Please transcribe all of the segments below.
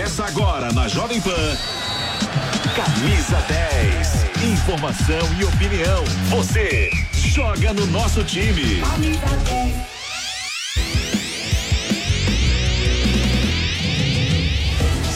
Começa agora na Jovem Pan. Camisa 10. Informação e opinião. Você joga no nosso time. Camisa 10.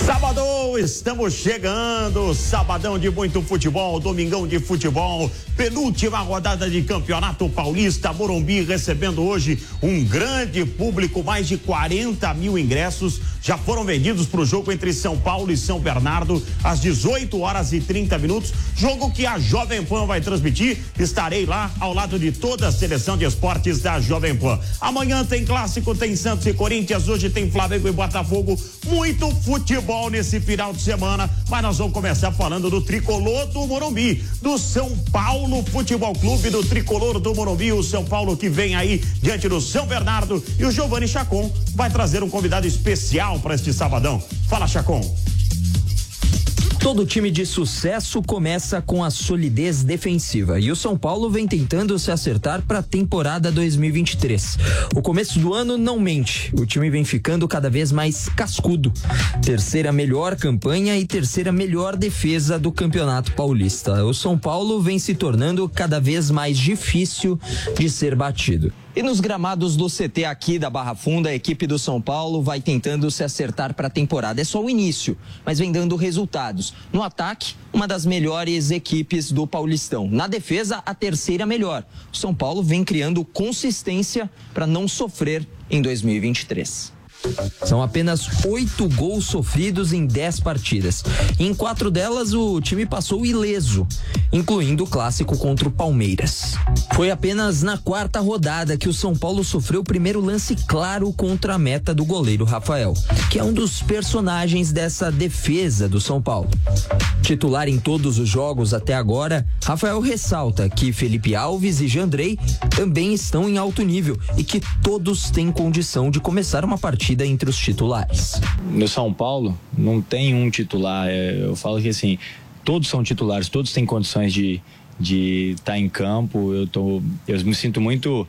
Sábado, estamos chegando. Sabadão de muito futebol, domingão de futebol, penúltima rodada de campeonato paulista. Morumbi recebendo hoje um grande público, mais de 40 mil ingressos já foram vendidos para o jogo entre São Paulo e São Bernardo às 18 horas e 30 minutos. Jogo que a Jovem Pan vai transmitir. Estarei lá ao lado de toda a seleção de esportes da Jovem Pan. Amanhã tem clássico, tem Santos e Corinthians. Hoje tem Flamengo e Botafogo. Muito futebol nesse final de semana. Mas nós vamos começar falando do tricolor do Morumbi, do São Paulo Futebol Clube, do tricolor do Morumbi. O São Paulo que vem aí diante do São Bernardo. E o Giovanni Chacon vai trazer um convidado especial para este sabadão. Fala, Chacon. Todo time de sucesso começa com a solidez defensiva e o São Paulo vem tentando se acertar para a temporada 2023. O começo do ano não mente, o time vem ficando cada vez mais cascudo. Terceira melhor campanha e terceira melhor defesa do Campeonato Paulista. O São Paulo vem se tornando cada vez mais difícil de ser batido. E nos gramados do CT aqui da Barra Funda, a equipe do São Paulo vai tentando se acertar para a temporada. É só o início, mas vem dando resultados. No ataque, uma das melhores equipes do Paulistão. Na defesa, a terceira melhor. O São Paulo vem criando consistência para não sofrer em 2023. São apenas oito gols sofridos em dez partidas. Em quatro delas, o time passou ileso, incluindo o clássico contra o Palmeiras. Foi apenas na quarta rodada que o São Paulo sofreu o primeiro lance claro contra a meta do goleiro Rafael, que é um dos personagens dessa defesa do São Paulo. Titular em todos os jogos até agora, Rafael ressalta que Felipe Alves e Jandrei também estão em alto nível e que todos têm condição de começar uma partida partida entre os titulares. No São Paulo, não tem um titular. É, eu falo que assim, todos são titulares, todos têm condições de de estar tá em campo. Eu, tô, eu me sinto muito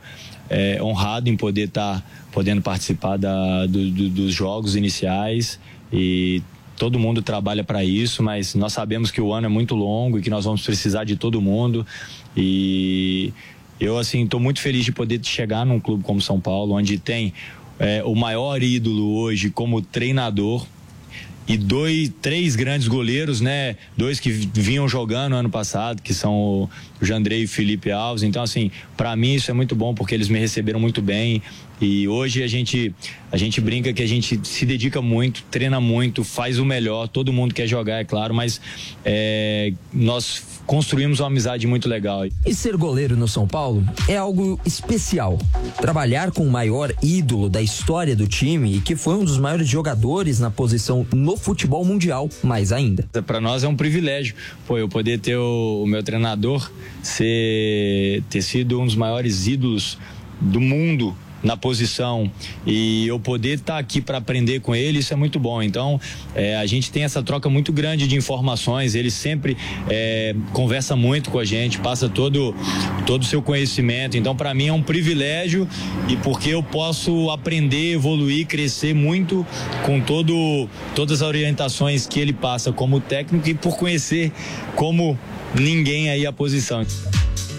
é, honrado em poder estar tá, podendo participar da, do, do, dos jogos iniciais e todo mundo trabalha para isso, mas nós sabemos que o ano é muito longo e que nós vamos precisar de todo mundo e eu assim estou muito feliz de poder chegar num clube como São Paulo, onde tem é, o maior ídolo hoje como treinador e dois, três grandes goleiros, né? Dois que vinham jogando ano passado, que são o Jandrei e o Felipe Alves. Então, assim, para mim isso é muito bom porque eles me receberam muito bem. E hoje a gente a gente brinca que a gente se dedica muito, treina muito, faz o melhor. Todo mundo quer jogar, é claro, mas é, nós construímos uma amizade muito legal. E ser goleiro no São Paulo é algo especial. Trabalhar com o maior ídolo da história do time e que foi um dos maiores jogadores na posição no futebol mundial, mais ainda. Para nós é um privilégio, pô, eu poder ter o, o meu treinador ser ter sido um dos maiores ídolos do mundo na posição e eu poder estar tá aqui para aprender com ele, isso é muito bom. Então, é, a gente tem essa troca muito grande de informações, ele sempre é, conversa muito com a gente, passa todo todo o seu conhecimento. Então, para mim é um privilégio e porque eu posso aprender, evoluir, crescer muito com todo todas as orientações que ele passa como técnico e por conhecer como ninguém aí a posição.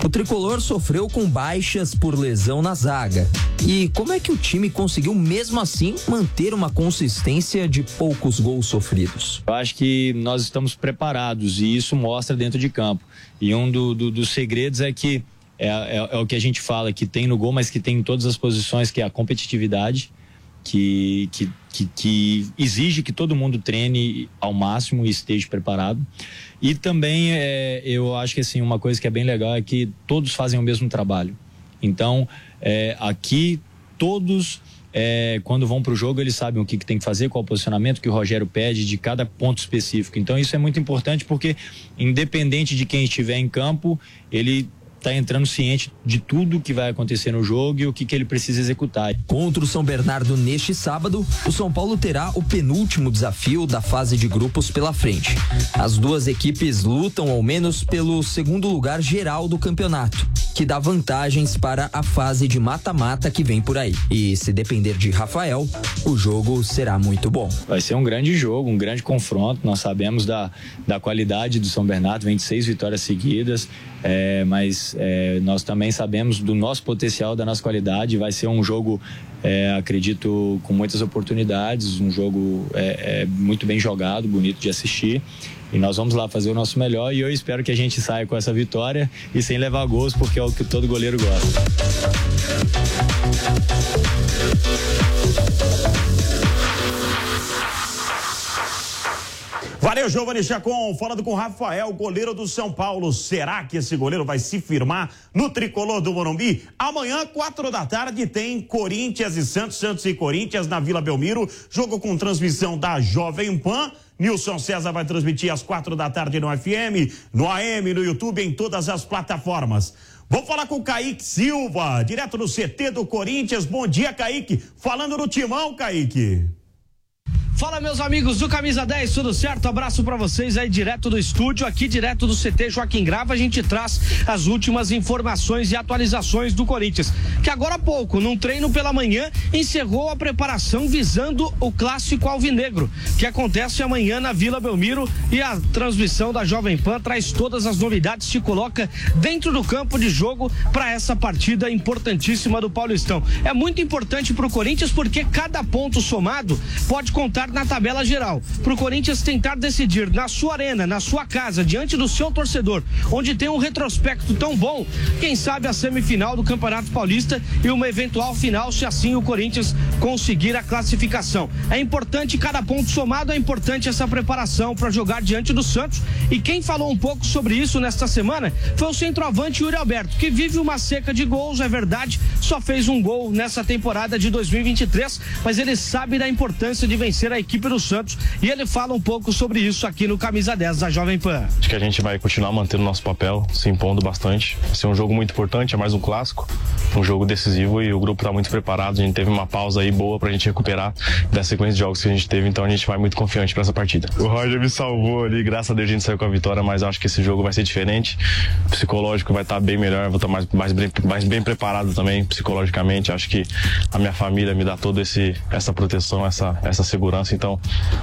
O tricolor sofreu com baixas por lesão na zaga. E como é que o time conseguiu, mesmo assim, manter uma consistência de poucos gols sofridos? Eu acho que nós estamos preparados e isso mostra dentro de campo. E um do, do, dos segredos é que é, é, é, o que a gente fala, que tem no gol, mas que tem em todas as posições, que é a competitividade, que, que, que, que exige que todo mundo treine ao máximo e esteja preparado. E também é, eu acho que assim, uma coisa que é bem legal é que todos fazem o mesmo trabalho. Então, é, aqui todos é, quando vão para o jogo, eles sabem o que, que, tem que fazer, qual o posicionamento que o Rogério pede de cada ponto específico. Então, isso é muito importante porque, independente de quem estiver em campo, ele está entrando ciente de tudo que vai acontecer no jogo e o que, que ele precisa executar. Contra o São Bernardo neste sábado, o São Paulo terá o penúltimo desafio da fase de grupos pela frente. As duas equipes lutam ao menos pelo segundo lugar geral do campeonato que dá vantagens para a fase de mata-mata que vem por aí. E se depender de Rafael, o jogo será muito bom. Vai ser um grande jogo, um grande confronto. Nós sabemos da, da qualidade do São Bernardo, 26 vitórias seguidas, é, mas é, nós também sabemos do nosso potencial, da nossa qualidade. Vai ser um jogo, é, acredito, com muitas oportunidades, um jogo é, é, muito bem jogado, bonito de assistir. E nós vamos lá fazer o nosso melhor e eu espero que a gente saia com essa vitória e sem levar gols, porque é o que todo goleiro gosta. Valeu, Giovanni Chacon, falando com Rafael, goleiro do São Paulo. Será que esse goleiro vai se firmar no tricolor do Morumbi? Amanhã, quatro da tarde, tem Corinthians e Santos, Santos e Corinthians na Vila Belmiro. Jogo com transmissão da Jovem Pan. Nilson César vai transmitir às quatro da tarde no FM, no AM, no YouTube, em todas as plataformas. Vamos falar com o Kaique Silva, direto do CT do Corinthians. Bom dia, Kaique. Falando no timão, Kaique. Fala meus amigos do Camisa 10, tudo certo? Abraço para vocês aí direto do estúdio, aqui direto do CT Joaquim Grava, a gente traz as últimas informações e atualizações do Corinthians, que agora há pouco, num treino pela manhã, encerrou a preparação visando o clássico alvinegro, que acontece amanhã na Vila Belmiro e a transmissão da Jovem Pan traz todas as novidades, se coloca dentro do campo de jogo para essa partida importantíssima do Paulistão. É muito importante para o Corinthians porque cada ponto somado pode contar na tabela geral. Para o Corinthians tentar decidir na sua arena, na sua casa, diante do seu torcedor, onde tem um retrospecto tão bom, quem sabe a semifinal do Campeonato Paulista e uma eventual final, se assim o Corinthians conseguir a classificação. É importante cada ponto somado, é importante essa preparação para jogar diante do Santos. E quem falou um pouco sobre isso nesta semana foi o centroavante Yuri Alberto, que vive uma seca de gols, é verdade, só fez um gol nessa temporada de 2023, mas ele sabe da importância de vencer a a equipe do Santos e ele fala um pouco sobre isso aqui no Camisa 10 da Jovem Pan. Acho que a gente vai continuar mantendo nosso papel, se impondo bastante. Vai ser um jogo muito importante, é mais um clássico, um jogo decisivo e o grupo está muito preparado. A gente teve uma pausa aí boa para a gente recuperar da sequência de jogos que a gente teve, então a gente vai muito confiante para essa partida. O Roger me salvou ali, graças a Deus a gente saiu com a vitória, mas acho que esse jogo vai ser diferente. O psicológico vai estar tá bem melhor, vou estar tá mais, mais, bem, mais bem preparado também psicologicamente. Acho que a minha família me dá toda essa proteção, essa, essa segurança então,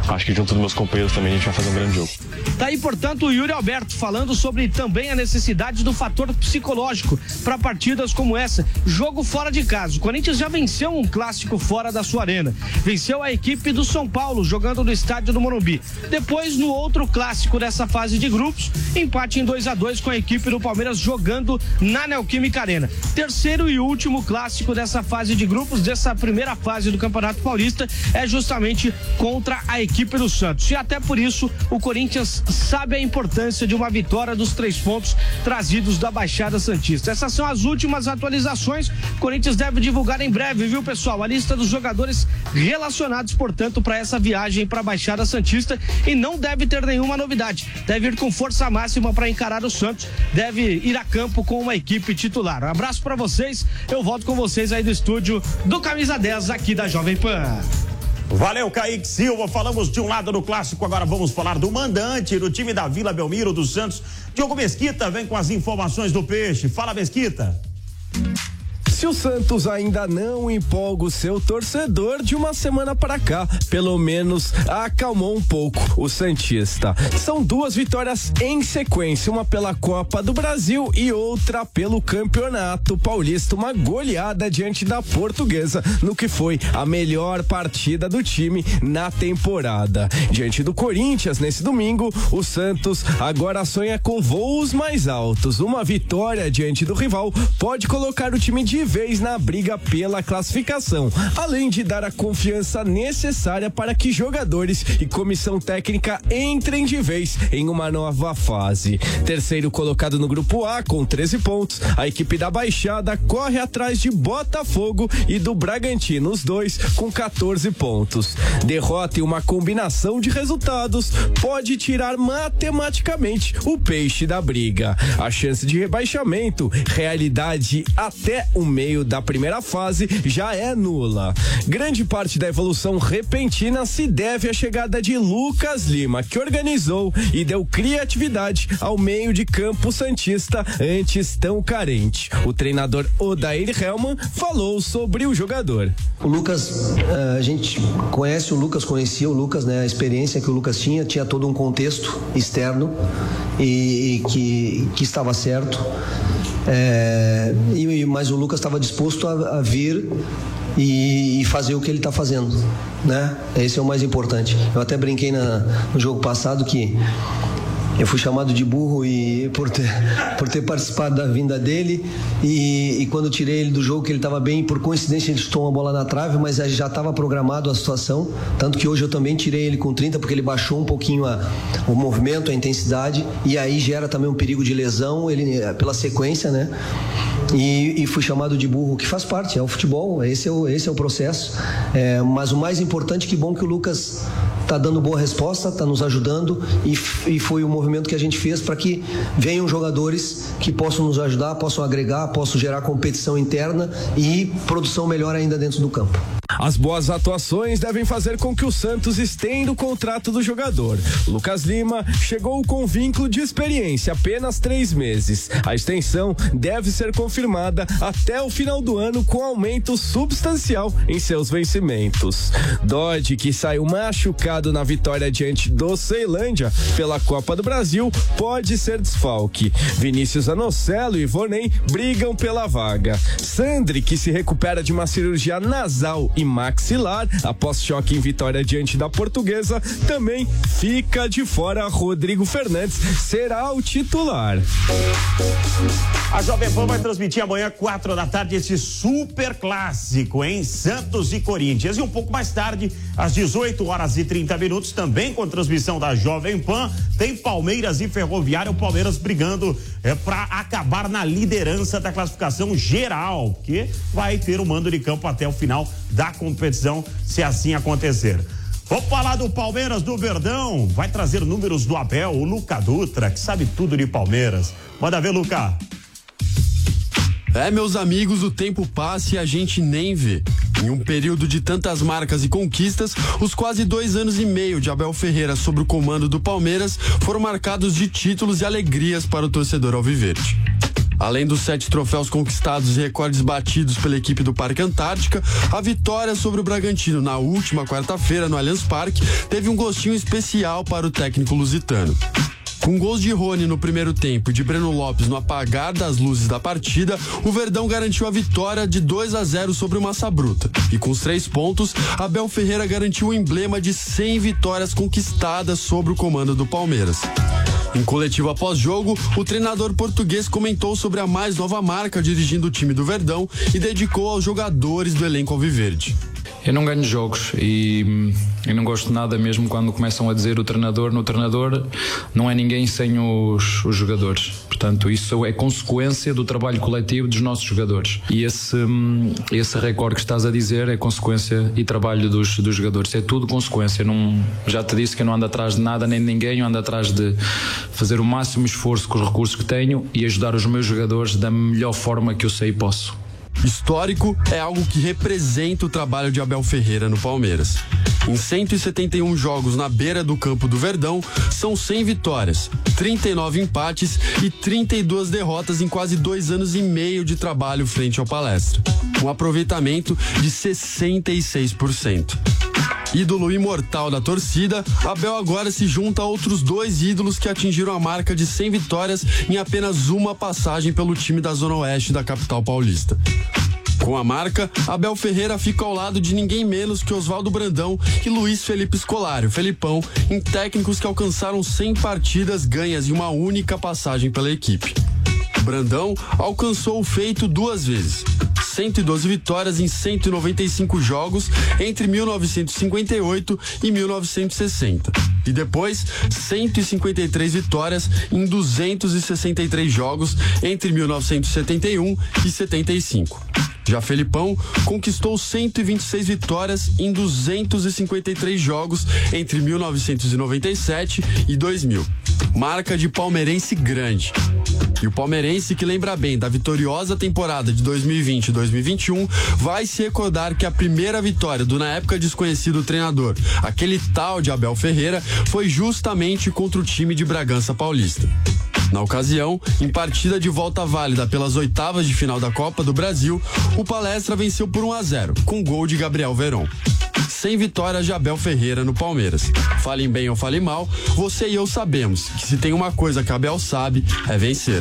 acho que junto dos meus companheiros também a gente vai fazer um grande jogo. Tá aí, portanto, o Yuri Alberto falando sobre também a necessidade do fator psicológico para partidas como essa. Jogo fora de casa. O Corinthians já venceu um clássico fora da sua arena. Venceu a equipe do São Paulo jogando no estádio do Morumbi. Depois, no outro clássico dessa fase de grupos, empate em 2 a 2 com a equipe do Palmeiras jogando na Neoquímica Arena. Terceiro e último clássico dessa fase de grupos, dessa primeira fase do Campeonato Paulista, é justamente contra a equipe do Santos. E até por isso o Corinthians sabe a importância de uma vitória dos três pontos trazidos da Baixada Santista. Essas são as últimas atualizações. O Corinthians deve divulgar em breve, viu, pessoal? A lista dos jogadores relacionados, portanto, para essa viagem para a Baixada Santista e não deve ter nenhuma novidade. Deve ir com força máxima para encarar o Santos. Deve ir a campo com uma equipe titular. Um abraço para vocês. Eu volto com vocês aí do estúdio do Camisa 10 aqui da Jovem Pan. Valeu, Kaique Silva. Falamos de um lado do clássico, agora vamos falar do mandante do time da Vila Belmiro dos Santos. Diogo Mesquita vem com as informações do peixe. Fala, Mesquita. Se o Santos ainda não empolga o seu torcedor de uma semana para cá, pelo menos acalmou um pouco o Santista. São duas vitórias em sequência, uma pela Copa do Brasil e outra pelo Campeonato Paulista, uma goleada diante da Portuguesa no que foi a melhor partida do time na temporada. Diante do Corinthians nesse domingo, o Santos agora sonha com voos mais altos. Uma vitória diante do rival pode colocar o time de vez na briga pela classificação, além de dar a confiança necessária para que jogadores e comissão técnica entrem de vez em uma nova fase. Terceiro colocado no grupo A com 13 pontos, a equipe da Baixada corre atrás de Botafogo e do Bragantino, os dois com 14 pontos. Derrota e uma combinação de resultados pode tirar matematicamente o peixe da briga. A chance de rebaixamento, realidade até o meio meio da primeira fase já é nula. Grande parte da evolução repentina se deve à chegada de Lucas Lima, que organizou e deu criatividade ao meio de campo Santista, antes tão carente. O treinador Odair Helman falou sobre o jogador. O Lucas, eh, a gente conhece o Lucas, conhecia o Lucas, né? A experiência que o Lucas tinha, tinha todo um contexto externo e, e que, que estava certo. É, e, mas o Lucas estava disposto a, a vir e, e, fazer o que ele está fazendo, né? Esse é o mais importante. Eu até brinquei na, no jogo passado que eu fui chamado de burro e por ter, por ter participado da vinda dele. E, e quando tirei ele do jogo que ele estava bem, por coincidência ele chutou uma bola na trave, mas já estava programado a situação, tanto que hoje eu também tirei ele com 30 porque ele baixou um pouquinho a, o movimento, a intensidade. E aí gera também um perigo de lesão, ele pela sequência, né? E, e, fui chamado de burro, que faz parte, é o futebol, esse é o, esse é o processo. É, mas o mais importante, que bom que o Lucas está dando boa resposta, está nos ajudando e, e, foi o movimento que a gente fez para que venham jogadores que possam nos ajudar, possam agregar, possam gerar competição interna e produção melhor ainda dentro do campo. As boas atuações devem fazer com que o Santos estenda o contrato do jogador. Lucas Lima chegou com vínculo de experiência apenas três meses. A extensão deve ser confirmada até o final do ano com aumento substancial em seus vencimentos. Dodge, que saiu machucado na vitória diante do Ceilândia pela Copa do Brasil, pode ser desfalque. Vinícius Anocelo e Vornem brigam pela vaga. Sandri, que se recupera de uma cirurgia nasal e maxilar após choque em vitória diante da portuguesa, também fica de fora. Rodrigo Fernandes será o titular. A Jovem Pan vai transmitir amanhã, quatro da tarde, esse super clássico em Santos e Corinthians. E um pouco mais tarde, às 18 horas e 30 minutos, também com transmissão da Jovem Pan, tem Palmeiras e Ferroviário. O Palmeiras brigando é, para acabar na liderança da classificação geral, que vai ter o mando de campo até o final da competição, se assim acontecer. Vamos falar do Palmeiras do Verdão. Vai trazer números do Abel, o Luca Dutra, que sabe tudo de Palmeiras. Manda ver, Luca. É, meus amigos, o tempo passa e a gente nem vê. Em um período de tantas marcas e conquistas, os quase dois anos e meio de Abel Ferreira sobre o comando do Palmeiras foram marcados de títulos e alegrias para o torcedor alviverde. Além dos sete troféus conquistados e recordes batidos pela equipe do Parque Antártica, a vitória sobre o Bragantino na última quarta-feira no Allianz Parque teve um gostinho especial para o técnico lusitano. Com gols de Rony no primeiro tempo e de Breno Lopes no apagar das luzes da partida, o Verdão garantiu a vitória de 2 a 0 sobre o Massa Bruta. E com os três pontos, Abel Ferreira garantiu o emblema de 100 vitórias conquistadas sobre o comando do Palmeiras. Em coletivo após jogo, o treinador português comentou sobre a mais nova marca dirigindo o time do Verdão e dedicou aos jogadores do elenco alviverde. Eu não ganho jogos e hum, não gosto nada mesmo quando começam a dizer o treinador. No treinador não é ninguém sem os, os jogadores. Portanto, isso é consequência do trabalho coletivo dos nossos jogadores. E esse, hum, esse recorde que estás a dizer é consequência e trabalho dos, dos jogadores. É tudo consequência. Não, já te disse que eu não ando atrás de nada nem de ninguém, eu ando atrás de fazer o máximo esforço com os recursos que tenho e ajudar os meus jogadores da melhor forma que eu sei e posso. Histórico é algo que representa o trabalho de Abel Ferreira no Palmeiras. Em 171 jogos na beira do campo do Verdão, são 100 vitórias, 39 empates e 32 derrotas em quase dois anos e meio de trabalho frente ao palestra. Um aproveitamento de 66%. Ídolo imortal da torcida, Abel agora se junta a outros dois ídolos que atingiram a marca de 100 vitórias em apenas uma passagem pelo time da Zona Oeste da capital paulista. Com a marca, Abel Ferreira fica ao lado de ninguém menos que Oswaldo Brandão e Luiz Felipe Scolari, Felipão, em técnicos que alcançaram 100 partidas ganhas em uma única passagem pela equipe. Brandão alcançou o feito duas vezes. 112 vitórias em 195 jogos entre 1958 e 1960. E depois, 153 vitórias em 263 jogos entre 1971 e 75. Já Felipão conquistou 126 vitórias em 253 jogos entre 1997 e 2000. Marca de palmeirense grande. E o palmeirense, que lembra bem da vitoriosa temporada de 2020 e 2021, vai se recordar que a primeira vitória do na época desconhecido treinador, aquele tal de Abel Ferreira, foi justamente contra o time de Bragança Paulista. Na ocasião, em partida de volta válida pelas oitavas de final da Copa do Brasil, o Palestra venceu por 1 a 0, com gol de Gabriel Veron. Sem vitórias de Abel Ferreira no Palmeiras. Falem bem ou falem mal, você e eu sabemos que se tem uma coisa que Abel sabe, é vencer.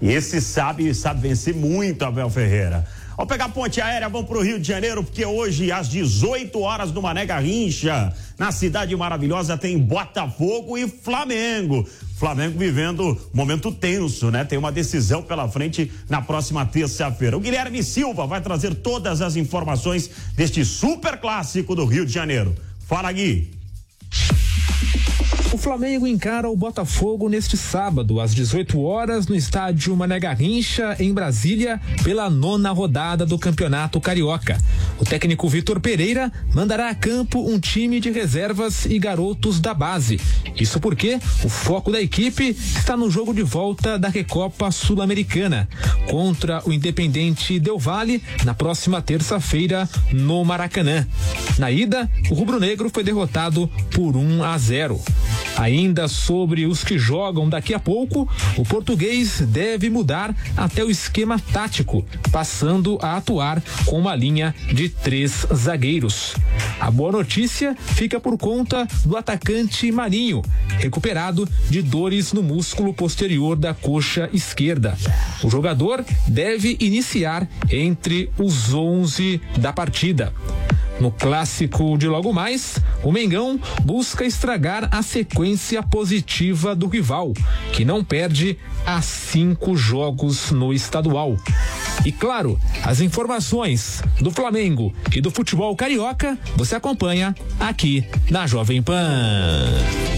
E esse sabe, sabe vencer muito, Abel Ferreira. Vamos pegar a ponte aérea, vamos para o Rio de Janeiro, porque hoje, às 18 horas, no Mané Garrincha, na cidade maravilhosa, tem Botafogo e Flamengo. Flamengo vivendo momento tenso, né? Tem uma decisão pela frente na próxima terça-feira. O Guilherme Silva vai trazer todas as informações deste super clássico do Rio de Janeiro. Fala, Gui. O Flamengo encara o Botafogo neste sábado, às 18 horas, no estádio Mané Garrincha, em Brasília, pela nona rodada do Campeonato Carioca. O técnico Vitor Pereira mandará a campo um time de reservas e garotos da base. Isso porque o foco da equipe está no jogo de volta da Recopa Sul-Americana, contra o Independente Del Valle, na próxima terça-feira, no Maracanã. Na ida, o rubro-negro foi derrotado por 1 a 0. Ainda sobre os que jogam daqui a pouco, o português deve mudar até o esquema tático, passando a atuar com uma linha de três zagueiros. A boa notícia fica por conta do atacante Marinho, recuperado de dores no músculo posterior da coxa esquerda. O jogador deve iniciar entre os 11 da partida. No clássico de logo mais, o Mengão busca estragar a sequência positiva do rival, que não perde há cinco jogos no estadual. E claro, as informações do Flamengo e do futebol carioca você acompanha aqui na Jovem Pan.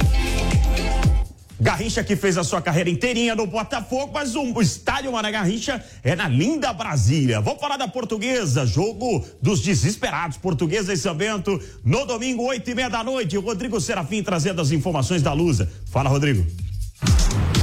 Garrincha que fez a sua carreira inteirinha no Botafogo, mas o estádio Mané Garrincha é na linda Brasília. Vamos falar da portuguesa, jogo dos desesperados. Portuguesa e São Bento, no domingo, oito e meia da noite. Rodrigo Serafim trazendo as informações da Lusa. Fala, Rodrigo.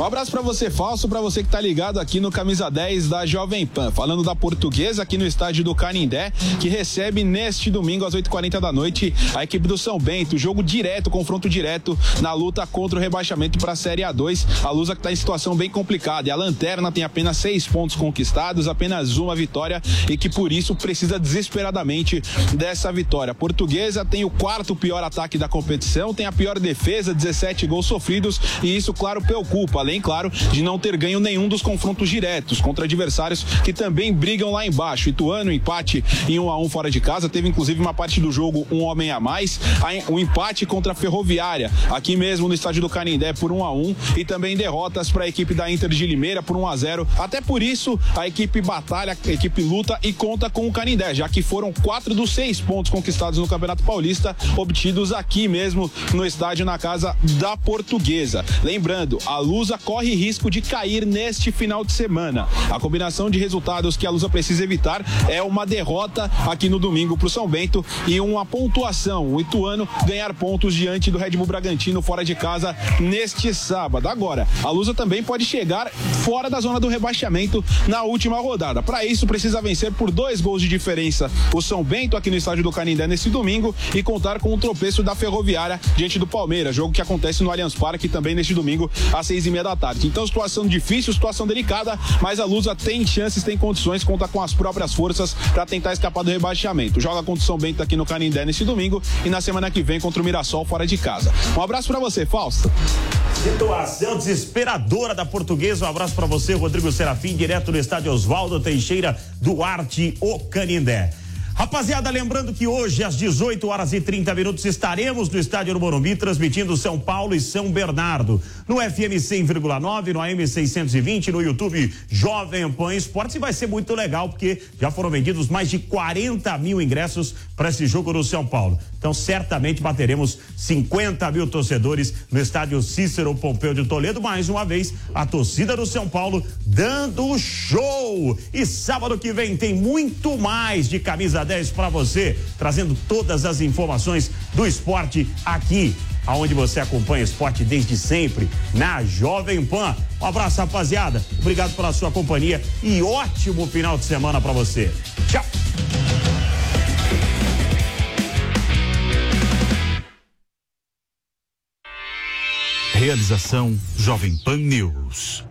Um abraço para você, Falso, para você que tá ligado aqui no Camisa 10 da Jovem Pan. Falando da portuguesa aqui no estádio do Canindé, que recebe neste domingo às 8h40 da noite a equipe do São Bento. Jogo direto, confronto direto na luta contra o rebaixamento para a Série A2. A Lusa que tá em situação bem complicada. E a Lanterna tem apenas seis pontos conquistados, apenas uma vitória e que por isso precisa desesperadamente dessa vitória. A portuguesa tem o quarto pior ataque da competição, tem a pior defesa, 17 gols sofridos e isso, claro, preocupa. Além claro, de não ter ganho nenhum dos confrontos diretos contra adversários que também brigam lá embaixo. Ituano, empate em 1 um a 1 um fora de casa, teve inclusive uma parte do jogo um homem a mais, o um empate contra a Ferroviária, aqui mesmo no estádio do Canindé por 1 um a 1 e também derrotas para a equipe da Inter de Limeira por 1 a 0. Até por isso, a equipe batalha, a equipe luta e conta com o Canindé, já que foram quatro dos seis pontos conquistados no Campeonato Paulista obtidos aqui mesmo no estádio na casa da Portuguesa. Lembrando, a Lusa corre risco de cair neste final de semana. A combinação de resultados que a Lusa precisa evitar é uma derrota aqui no domingo para o São Bento e uma pontuação. O Ituano ganhar pontos diante do Red Bull Bragantino fora de casa neste sábado. Agora, a Lusa também pode chegar fora da zona do rebaixamento na última rodada. Para isso, precisa vencer por dois gols de diferença o São Bento aqui no estádio do Canindé nesse domingo e contar com o tropeço da Ferroviária diante do Palmeiras, jogo que acontece no Allianz Parque também neste domingo às seis e meia da tarde. Então, situação difícil, situação delicada, mas a Lusa tem chances, tem condições, conta com as próprias forças para tentar escapar do rebaixamento. Joga contra o São Bento aqui no Canindé nesse domingo e na semana que vem contra o Mirassol fora de casa. Um abraço para você, Fausto. Situação desesperadora da portuguesa. Um abraço para você, Rodrigo Serafim, direto do estádio Oswaldo Teixeira Duarte, o Canindé. Rapaziada, lembrando que hoje, às 18 horas e 30 minutos, estaremos no Estádio do Morumbi transmitindo São Paulo e São Bernardo. No FM 100,9, no AM 620, no YouTube Jovem Pan Esportes. E vai ser muito legal, porque já foram vendidos mais de 40 mil ingressos para esse jogo no São Paulo. Então, certamente bateremos 50 mil torcedores no estádio Cícero Pompeu de Toledo. Mais uma vez, a torcida do São Paulo dando show. E sábado que vem tem muito mais de camisa 10 para você, trazendo todas as informações do esporte aqui aonde você acompanha esporte desde sempre, na Jovem Pan. Um abraço, rapaziada. Obrigado pela sua companhia e ótimo final de semana para você. Tchau. Realização Jovem Pan News.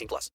18 plus.